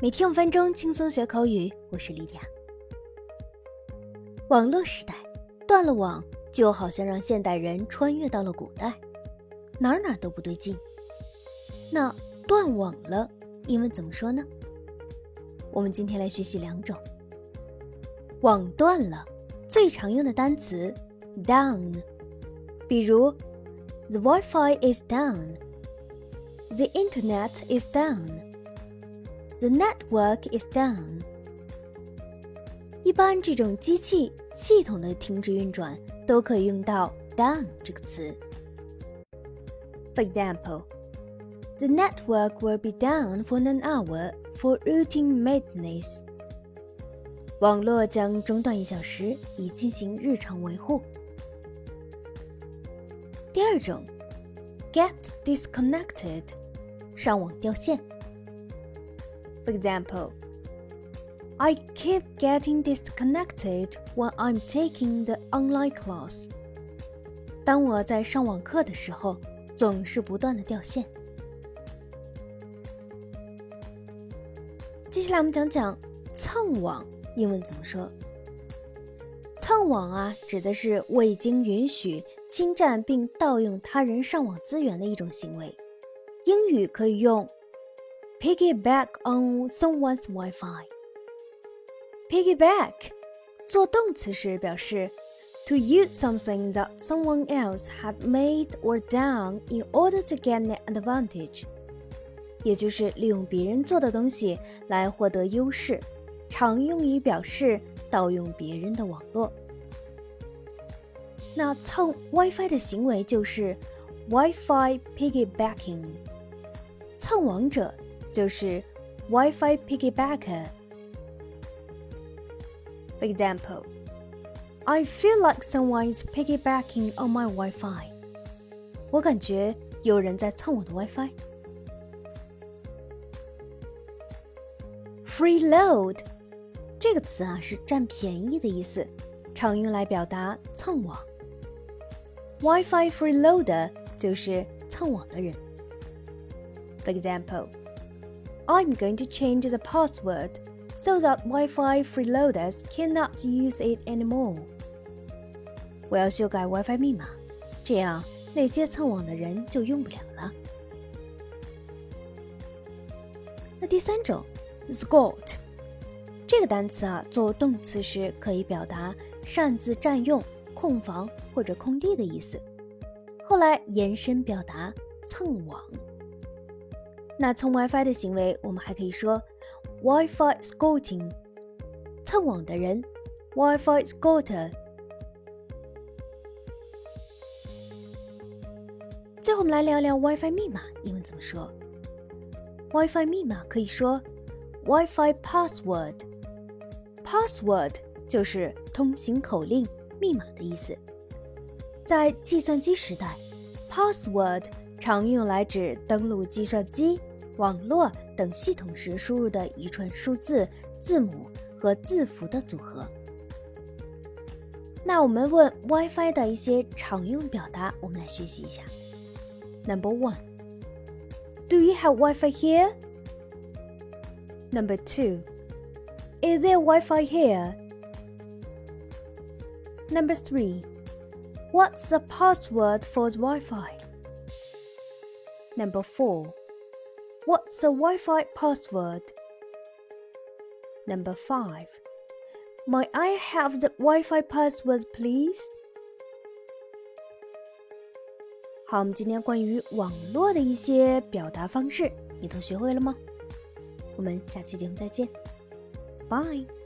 每天五分钟轻松学口语，我是莉迪亚。网络时代断了网，就好像让现代人穿越到了古代，哪哪都不对劲。那断网了，英文怎么说呢？我们今天来学习两种。网断了，最常用的单词 down，比如 The Wi-Fi is down，The Internet is down。The network is down。一般这种机器系统的停止运转都可以用到 down 这个词。For example, the network will be down for an hour for routine maintenance. 网络将中断一小时，以进行日常维护。第二种，get disconnected，上网掉线。For example, I keep getting disconnected when I'm taking the online class. 当我在上网课的时候，总是不断的掉线。接下来我们讲讲蹭网，英文怎么说？蹭网啊，指的是未经允许侵占并盗用他人上网资源的一种行为。英语可以用。Piggyback on someone's Wi-Fi. Piggyback 做动词时表示 to use something that someone else had made or done in order to get an advantage，也就是利用别人做的东西来获得优势，常用于表示盗用别人的网络。那蹭 WiFi 的行为就是 WiFi piggybacking，蹭网者。 就是 WiFi piggybacker。For example, I feel like someone is piggybacking on my Wi-Fi. 我感觉有人在蹭我的 WiFi。Freeload 这个词啊是占便宜的意思，常用来表达蹭网。WiFi freeloader 就是蹭网的人。For example. I'm going to change the password so that Wi-Fi freeloaders cannot use it anymore. 我要修改 WiFi 密码，这样那些蹭网的人就用不了了。那第三种，squat，这个单词啊，做动词时可以表达擅自占用、空房或者空地的意思，后来延伸表达蹭网。那蹭 WiFi 的行为，我们还可以说 WiFi squatting，蹭网的人 WiFi squatter。最后我们来聊聊 WiFi 密码，英文怎么说？WiFi 密码可以说 WiFi password，password 就是通行口令、密码的意思。在计算机时代，password 常用来指登录计算机。网络等系统时输入的一串数字、字母和字符的组合。那我们问 WiFi 的一些常用表达，我们来学习一下。Number one, Do you have Wi-Fi here? Number two, Is there Wi-Fi here? Number three, What's the password for the Wi-Fi? Number four. What's the Wi-Fi password? Number 5. Might I have the Wi-Fi password, please? 好，我们今天关于网络的一些表达方式，你都学会了吗？我们下期节目再见，，Bye.。